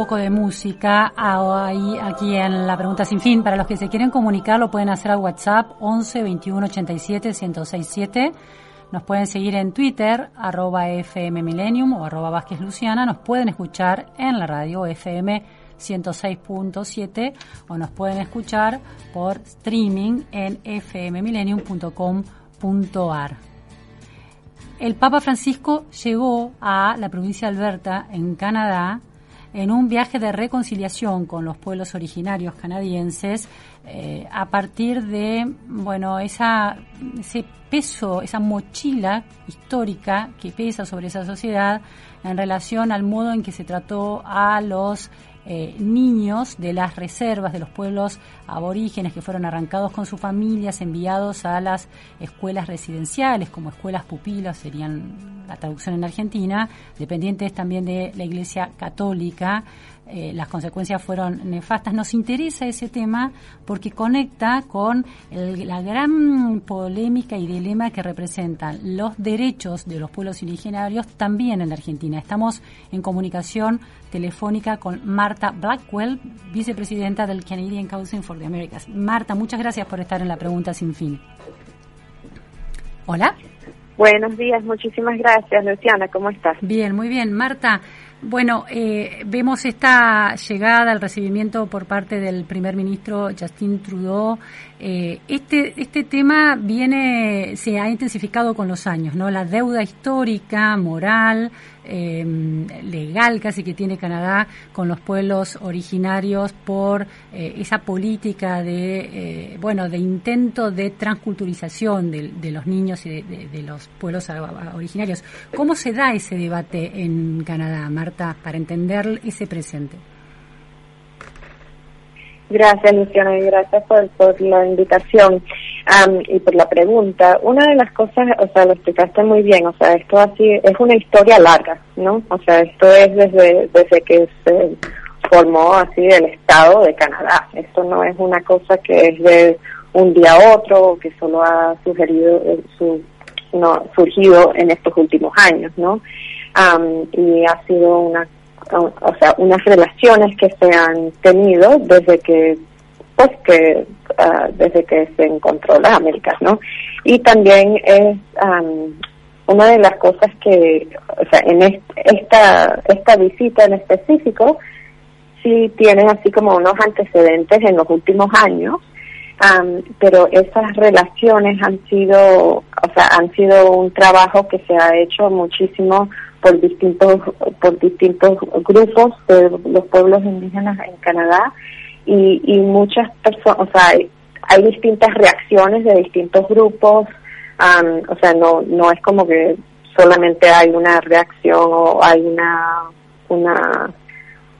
Poco de música aquí en la pregunta sin fin. Para los que se quieren comunicar lo pueden hacer al WhatsApp 11 21 87 1067. Nos pueden seguir en Twitter, arroba FM Millennium o arroba Vázquez. Nos pueden escuchar en la radio FM 106.7 o nos pueden escuchar por streaming en fmmillennium.com.ar. El Papa Francisco llegó a la provincia de Alberta, en Canadá, en un viaje de reconciliación con los pueblos originarios canadienses eh, a partir de bueno esa ese peso esa mochila histórica que pesa sobre esa sociedad en relación al modo en que se trató a los eh, niños de las reservas de los pueblos aborígenes que fueron arrancados con sus familias, enviados a las escuelas residenciales, como escuelas pupilas, serían la traducción en Argentina, dependientes también de la Iglesia Católica, eh, las consecuencias fueron nefastas. Nos interesa ese tema porque conecta con la gran polémica y dilema que representan los derechos de los pueblos originarios también en la Argentina. Estamos en comunicación telefónica con Marta Blackwell, vicepresidenta del Canadian Council for the Americas. Marta, muchas gracias por estar en la pregunta sin fin. Hola. Buenos días, muchísimas gracias, Luciana, ¿cómo estás? Bien, muy bien. Marta, bueno, eh, vemos esta llegada, el recibimiento por parte del primer ministro Justin Trudeau. Eh, este, este tema viene, se ha intensificado con los años, ¿no? La deuda histórica, moral, eh, legal casi que tiene Canadá con los pueblos originarios por eh, esa política de, bueno, de intento de transculturización de, los niños y de, de los pueblos originarios. ¿Cómo se da ese debate en Canadá, Marta, para entender ese presente? Gracias, Luciana, y gracias por, la invitación y por la pregunta. Una de las cosas, o sea, lo explicaste muy bien, o sea, esto así es una historia larga, ¿no? O sea, esto es desde, desde que se formó así el Estado de Canadá. Esto no es una cosa que es de un día a otro, que solo ha sugerido, eh, su, surgido en estos últimos años, ¿no? y ha sido una o sea, unas relaciones que se han tenido desde que, pues que, ah, desde que se encontró las Américas, ¿no? Y también es una de las cosas que, o sea, en esta, esta visita en específico, sí tiene así como unos antecedentes en los últimos años, pero esas relaciones han sido, o sea, han sido un trabajo que se ha hecho muchísimo por distintos por distintos grupos de los pueblos indígenas en Canadá y, y muchas personas, o sea, hay, hay, distintas reacciones de distintos grupos, o sea, no no es como que solamente hay una reacción o hay una una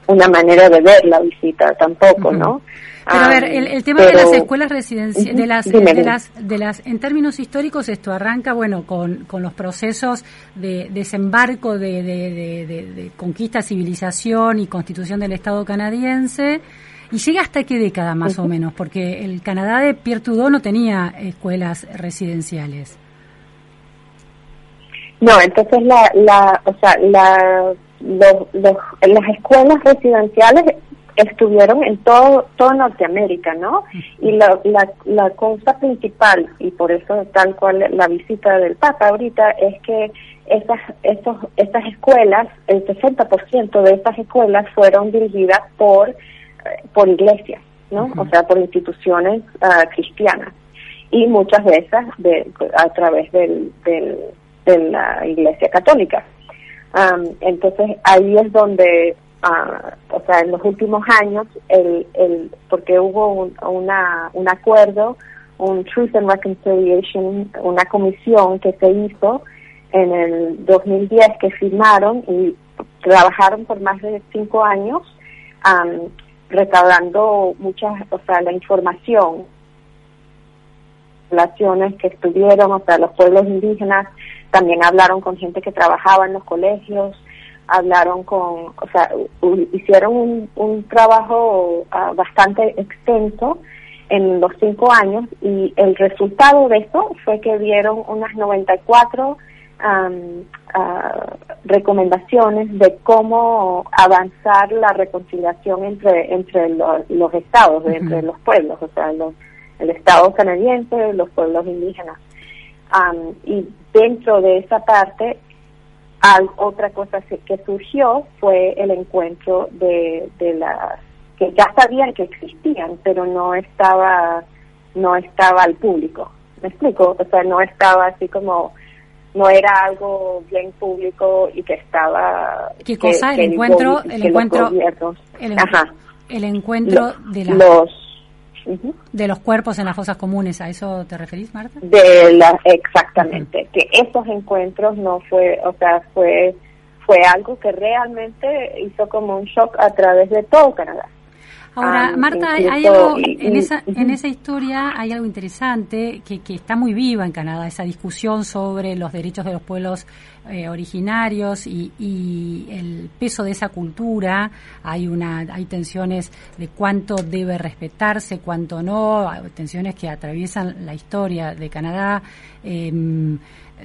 una manera de ver la visita tampoco, ¿no? Pero a ver, el, tema de las escuelas residenciales, de las, de las, de las, en términos históricos, esto arranca, bueno, con, con los procesos de desembarco de, de, de, conquista, civilización y constitución del Estado canadiense. ¿Y llega hasta qué década más o menos? Porque el Canadá de Pierre Trudeau no tenía escuelas residenciales. No, entonces la, la, o sea, la, los, los, las escuelas residenciales estuvieron en todo, todo Norteamérica, ¿no? Y la, la, la cosa principal, y por eso tal cual la visita del Papa ahorita, es que esas, esos, estas escuelas, el 60% de estas escuelas fueron dirigidas por, por iglesias, ¿no? O sea, por instituciones uh, cristianas. Y muchas esas de, a través del, del, de la iglesia católica. Um, entonces ahí es donde o sea, en los últimos años, el, el, porque hubo un, una, un acuerdo, un Truth and Reconciliation, una comisión que se hizo en el 2010 que firmaron y trabajaron por más de cinco años um, recaudando muchas, o sea, la información, relaciones que estuvieron, o sea, los pueblos indígenas, también hablaron con gente que trabajaba en los colegios, hablaron con, o sea, hicieron un, un trabajo ah, bastante extenso en los cinco años y el resultado de eso fue que dieron unas 94 um, recomendaciones de cómo avanzar la reconciliación entre entre los, estados, entre los pueblos, o sea, los, el estado canadiense, los pueblos indígenas. y dentro de esa parte otra cosa que surgió fue el encuentro de, de las que ya sabían que existían, pero no estaba no estaba al público. ¿Me explico? O sea, no estaba así como no era algo bien público y que estaba ¿Qué cosa? el, encuentro, el encuentro, el, el encuentro de los de los cuerpos en las fosas comunes, ¿a eso te referís, Marta? De la, exactamente, que esos encuentros no fue, o sea, fue fue algo que realmente hizo como un shock a través de todo Canadá. Ahora, Ah, Marta, hay, algo en esa, en esa historia hay algo interesante que, que está muy viva en Canadá, esa discusión sobre los derechos de los pueblos eh, originarios y, y el peso de esa cultura. Hay una, hay tensiones de cuánto debe respetarse, cuánto no, hay tensiones que atraviesan la historia de Canadá. Em,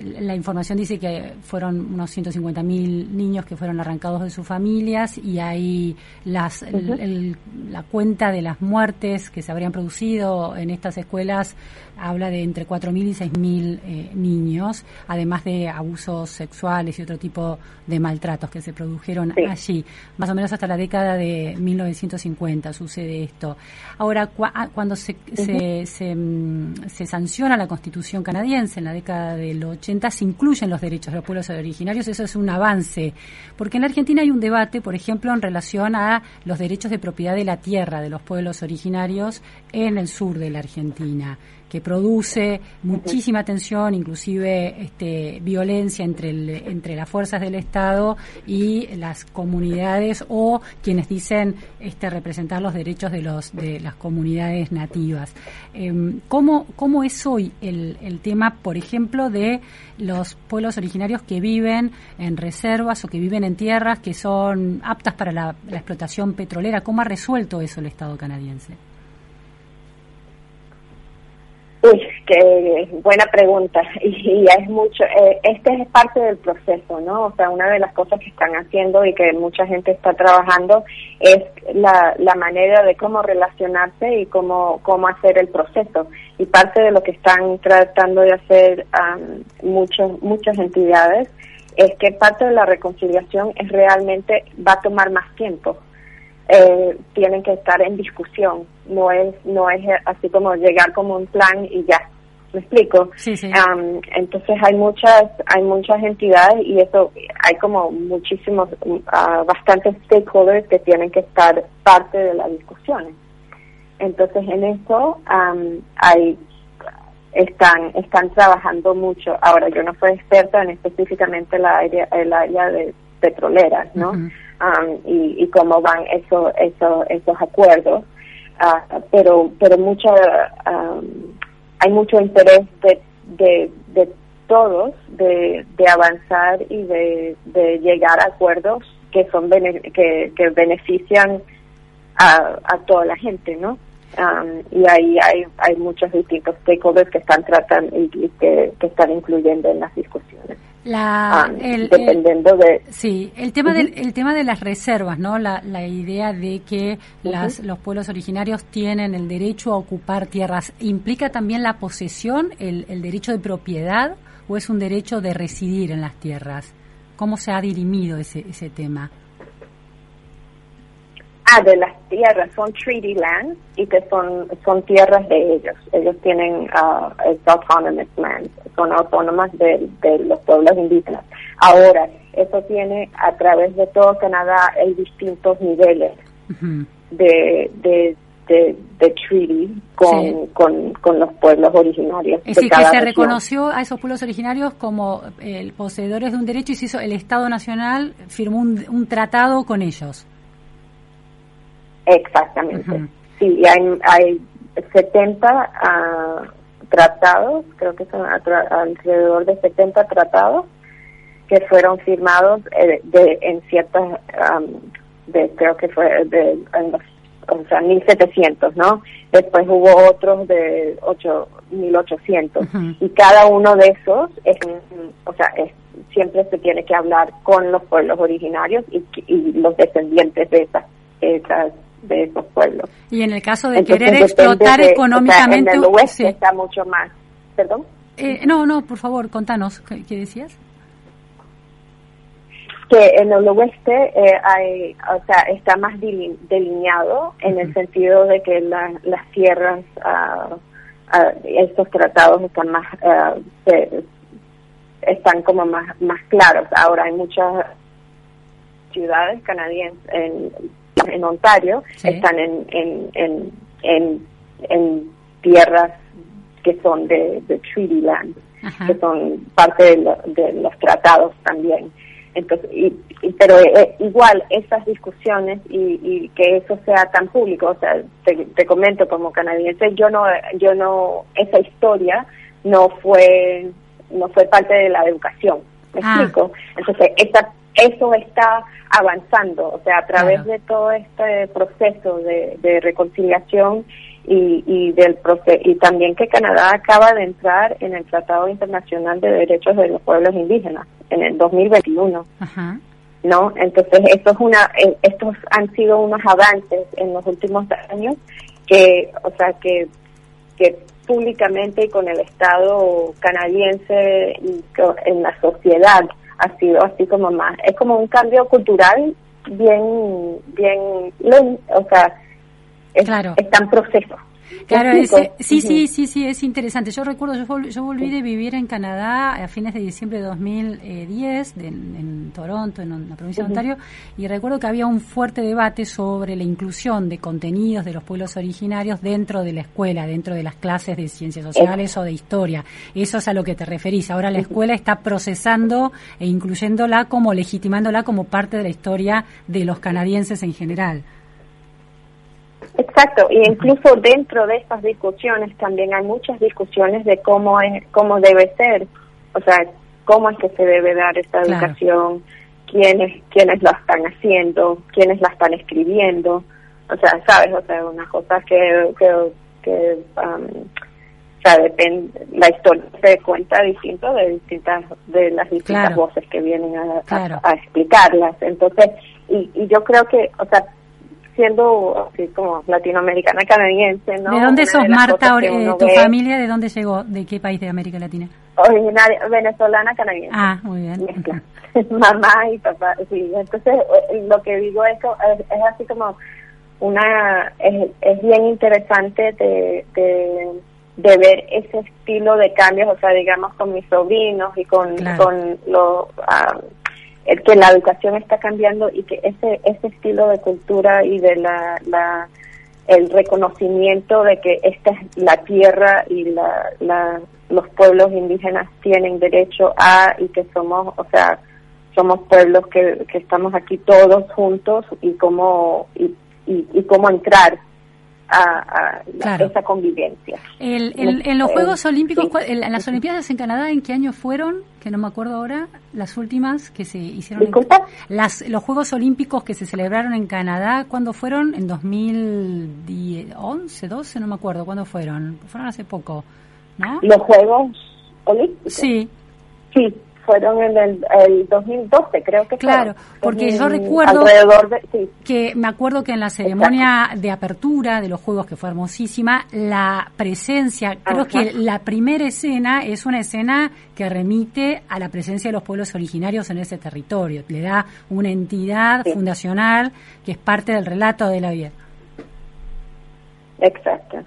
la información dice que fueron unos 150.000 niños que fueron arrancados de sus familias y hay las, el- el- la cuenta de las muertes que se habrían producido en estas escuelas habla de entre 4.000 y 6.000 eh, niños, además de abusos sexuales y otro tipo de maltratos que se produjeron Sí. allí. Más o menos hasta la década de 1950 sucede esto. Ahora, cua- ah, cuando se, se, se, mm, se sanciona la Constitución canadiense en la década del 80, se incluyen los derechos de los pueblos originarios. Eso es un avance. Porque en la Argentina hay un debate, por ejemplo, en relación a los derechos de propiedad de la tierra de los pueblos originarios en el sur de la Argentina que produce muchísima tensión, inclusive este, violencia entre, entre las fuerzas del Estado y las comunidades o quienes dicen este, representar los derechos de, los, de las comunidades nativas. Em, ¿cómo, ¿Cómo es hoy el, el tema, por ejemplo, de los pueblos originarios que viven en reservas o que viven en tierras que son aptas para la explotación petrolera? ¿Cómo ha resuelto eso el Estado canadiense? Uy, qué buena pregunta. Y, y es mucho, eh, este es parte del proceso, ¿no? O sea, una de las cosas que están haciendo y que mucha gente está trabajando es la, la manera de cómo relacionarse y cómo, cómo hacer el proceso. Y parte de lo que están tratando de hacer muchos, muchas entidades es que parte de la reconciliación es realmente, va a tomar más tiempo eh, tienen que estar en discusión. No es, no es así como llegar como un plan y ya. ¿Me explico? Sí, sí. Am, entonces hay muchas, hay muchas entidades y eso, hay como muchísimos, ah, bastantes stakeholders que tienen que estar parte de las discusiones. Entonces en eso am, hay están están trabajando mucho. Ahora yo no soy experta en específicamente la área el área de petroleras, ¿no? Um, y, y cómo van esos esos esos acuerdos, Ah, pero pero mucha um, hay mucho interés de de, de todos de, de avanzar y de, de llegar a acuerdos que son que, que benefician a, a toda la gente, ¿no? Um, y ahí hay, hay muchos distintos stakeholders que están tratando y, y que, que están incluyendo en las discusiones. La, Um, el- el- dependiendo de... Sí, el tema, del, el tema de las reservas, ¿no? La, la idea de que las, los pueblos originarios tienen el derecho a ocupar tierras, ¿implica también la posesión, el, el derecho de propiedad o es un derecho de residir en las tierras? ¿Cómo se ha dirimido ese, ese tema? Ah, de las tierras, son treaty lands y que son, son tierras de ellos. Ellos tienen uh, autonomous lands, son autónomas de, de los pueblos indígenas. Ahora, eso tiene a través de todo Canadá, hay distintos niveles de, de, de, de treaty con, Sí. con, con los pueblos originarios. Es de decir, que se región. reconoció a esos pueblos originarios como eh, poseedores de un derecho y se hizo, el Estado Nacional firmó un, un tratado con ellos. Exactamente. Ujú. Sí, y hay, hay 70 ah, tratados, creo que son alrededor de 70 tratados que fueron firmados eh, de, en ciertas, am, de, creo que fue de, en los, o sea, 1700, ¿no? Después hubo otros de 8, 1800. Ujú. Y cada uno de esos, es, o sea, es, siempre se tiene que hablar con los pueblos originarios y, y los descendientes de esas, esas de esos pueblos. Y en el caso de Entonces, querer explotar de- o sea, económicamente... en el oeste sí. está mucho más. ¿Perdón? Eh, no, no, por favor, contanos, ¿qué, qué decías? que en el oeste eh, hay, o sea, está más deli- delineado en el sentido de que la- las tierras, ah, estos tratados están más, se- están como más, más claros. Ahora hay muchas ciudades canadienses en, en Ontario Sí. están en, en, en, en, en tierras que son de, de treaty land Ajá. que son parte de, lo- de los tratados también. Entonces, pero eh, igual esas discusiones y, que eso sea tan público, o sea, te, comento como canadiense, yo no, yo no, esa historia no fue, no fue parte de la educación, ¿me ah. explico? Entonces, esa, eso está avanzando, o sea, a través de todo este proceso de, de reconciliación y, y del y también que Canadá acaba de entrar en el Tratado Internacional de Derechos de los Pueblos Indígenas en el 2021. ¿No? Entonces, esto es una eh, estos han sido unos avances en los últimos años que, o sea, que que públicamente y con el Estado canadiense y en la sociedad ha sido así como más es como un cambio cultural bien bien o sea claro. está en proceso. Claro, sí, sí, sí, sí, es interesante. Yo recuerdo, yo, volví de vivir en Canadá a fines de diciembre de 2010, en Toronto, en la provincia de Ontario, y recuerdo que había un fuerte debate sobre la inclusión de contenidos de los pueblos originarios dentro de la escuela, dentro de las clases de ciencias sociales o de historia. Eso es a lo que te referís. Ahora la escuela está procesando e incluyéndola como, legitimándola como parte de la historia de los canadienses en general. Exacto, y incluso dentro de estas discusiones también hay muchas discusiones de cómo es, cómo debe ser, o sea, cómo es que se debe dar esta educación, quiénes quiénes la están haciendo, quiénes la están escribiendo, o sea, sabes, o sea, unas cosas que que, que um, o sea, depende, la historia se cuenta distinto de distintas de las distintas voces que vienen a, a, explicarlas, entonces y, y yo creo que, o sea, siendo así como latinoamericana canadiense, ¿no? ¿De dónde sos, Marta? Eh, ¿Tu familia de dónde llegó? ¿De qué país de América Latina? Originaria, venezolana canadiense. Ah, muy bien. Mamá y papá, sí. Entonces, eh, lo que digo es, es, así como una, es, es bien interesante de, de, de, ver ese estilo de cambios, o sea, digamos, con mis sobrinos y con, con los... Ah, que la educación está cambiando y que ese ese estilo de cultura y de la, la el reconocimiento de que esta es la tierra y la, la, los pueblos indígenas tienen derecho a y que somos, o sea, somos pueblos que, que estamos aquí todos juntos y cómo y, y, y cómo entrar a, esa convivencia. en los Juegos Olímpicos, en las Olimpiadas en Canadá, ¿en qué año fueron? Que no me acuerdo ahora, las últimas que se hicieron. las, los Juegos Olímpicos que se celebraron en Canadá, ¿cuándo fueron? En 2011, 12, no me acuerdo, ¿cuándo fueron? Fueron hace poco, ¿no? Los Juegos Olímpicos. Sí. Sí, fueron en el, 2012, creo que Claro, porque yo recuerdo de, que me acuerdo que en la ceremonia de apertura de los Juegos, que fue hermosísima, la presencia, creo que la primera escena es una escena que remite a la presencia de los pueblos originarios en ese territorio, le da una entidad fundacional que es parte del relato de la vida. Exacto.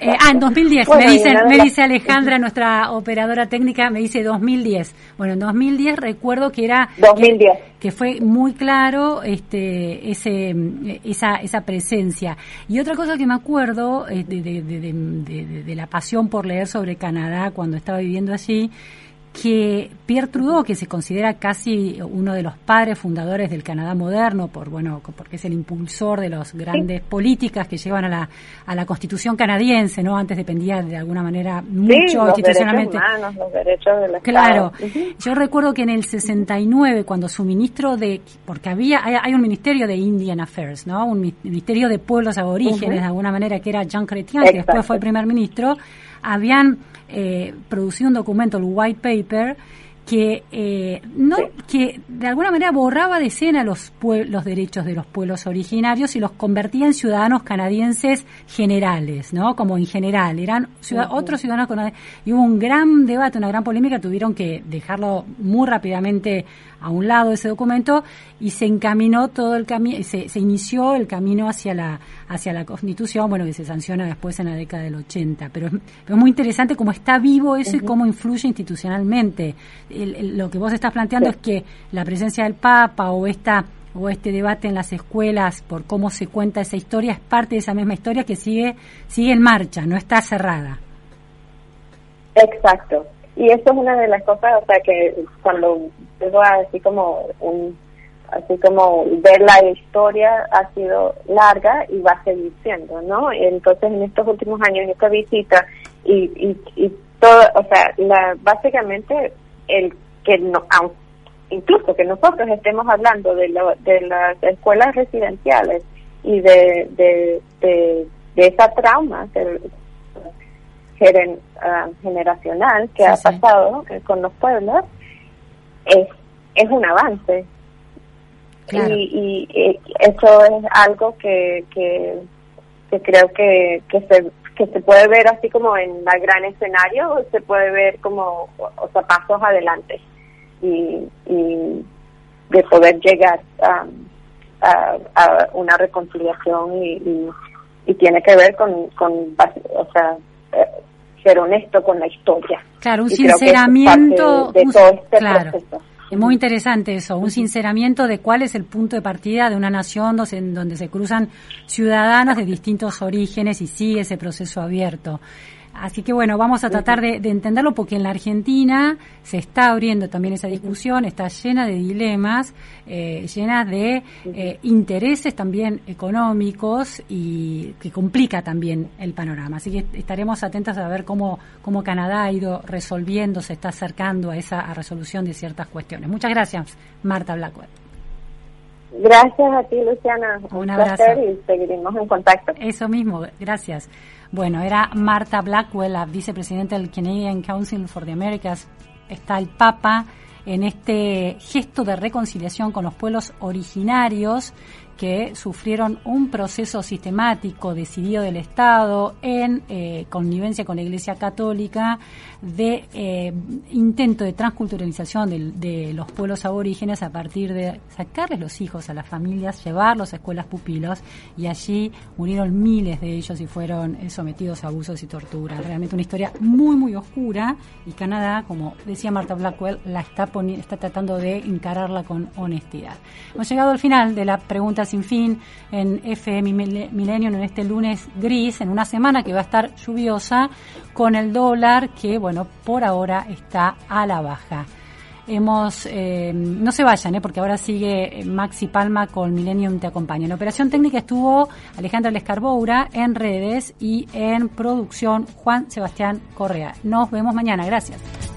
Eh, ah, en 2010, me, dice, me dice Alejandra, nuestra operadora técnica, me dice 2010. Bueno, en 2010 recuerdo que era... 2010. Que, fue muy claro este ese esa, esa presencia. Y otra cosa que me acuerdo eh, de, de, de la pasión por leer sobre Canadá cuando estaba viviendo allí, que Pierre Trudeau, que se considera casi uno de los padres fundadores del Canadá moderno, por bueno, porque es el impulsor de las grandes políticas que llevan a la, a la Constitución canadiense, ¿no? Antes dependía de alguna manera mucho institucionalmente. los derechos claro. Yo recuerdo que en el 69 cuando su ministro de porque había hay, un ministerio de Indian Affairs, ¿no? Un ministerio de pueblos aborígenes de alguna manera que era Jean Chrétien, que después fue primer ministro, habían eh, producido un documento, el White Paper, que eh, no que de alguna manera borraba de escena los los derechos de los pueblos originarios y los convertía en ciudadanos canadienses generales no como en general. Eran otros ciudadanos canadienses y hubo un gran debate una gran polémica tuvieron que dejarlo muy rápidamente a un lado ese documento y se encaminó todo el camino, se, se inició el camino hacia la, hacia la Constitución, bueno, que se sanciona después en la década del 80. Pero es, muy interesante cómo está vivo eso y cómo influye institucionalmente. Lo que vos estás planteando es que la presencia del Papa o esta o este debate en las escuelas por cómo se cuenta esa historia es parte de esa misma historia que sigue sigue en marcha, no está cerrada. Exacto, y eso es una de las cosas, o sea, que cuando veo así como un así como ver la historia ha sido larga y va a seguir siendo, ¿no? Entonces en estos últimos años esta visita y, y, y todo, o sea, la, básicamente el que no, incluso que nosotros estemos hablando de, de las escuelas residenciales y de, de, de, esa trauma ah, generacional que ha pasado con los pueblos, es, es un avance. Y, y, eso es algo que, que, que creo que, que se que se puede ver así como en el gran escenario o se puede ver como o sea pasos adelante y, y de poder llegar a, a, una reconciliación y, y, tiene que ver con, con o sea, eh, ser honesto con la historia. Claro, un sinceramiento de, todo este proceso. Es muy interesante eso, un sinceramiento de cuál es el punto de partida de una nación donde, donde se cruzan ciudadanos de distintos orígenes y sigue ese proceso abierto. Así que bueno, vamos a tratar de, entenderlo porque en la Argentina se está abriendo también esa discusión, está llena de dilemas, eh, llena de eh, intereses también económicos y que complica también el panorama. Así que estaremos atentos a ver cómo, cómo Canadá ha ido resolviendo, se está acercando a esa resolución de ciertas cuestiones. Muchas gracias, Marta Blackwell. Gracias a ti, Luciana. Un, abrazo. y seguiremos en contacto. Eso mismo, gracias. Bueno, era Marta Blackwell, la vicepresidenta del Canadian Council for the Americas. Está el Papa en este gesto de reconciliación con los pueblos originarios que sufrieron un proceso sistemático decidido del Estado en eh, connivencia con la Iglesia Católica de eh, intento de transculturalización de, los pueblos aborígenes a partir de sacarles los hijos a las familias, llevarlos a escuelas pupilos y allí murieron miles de ellos y fueron eh, sometidos a abusos y torturas. Realmente una historia muy, muy oscura y Canadá, como decía Marta Blackwell, la está, está tratando de encararla con honestidad. Hemos llegado al final de la pregunta sin fin en FM Milenio en este lunes gris, en una semana que va a estar lluviosa, con el dólar que, bueno, por ahora está a la baja. Hemos, eh, no se vayan, eh, porque ahora sigue Maxi Palma con Millennium Te Acompaña. En operación técnica estuvo Alejandra Lescarboura en redes y en producción Juan Sebastián Correa. Nos vemos mañana. Gracias.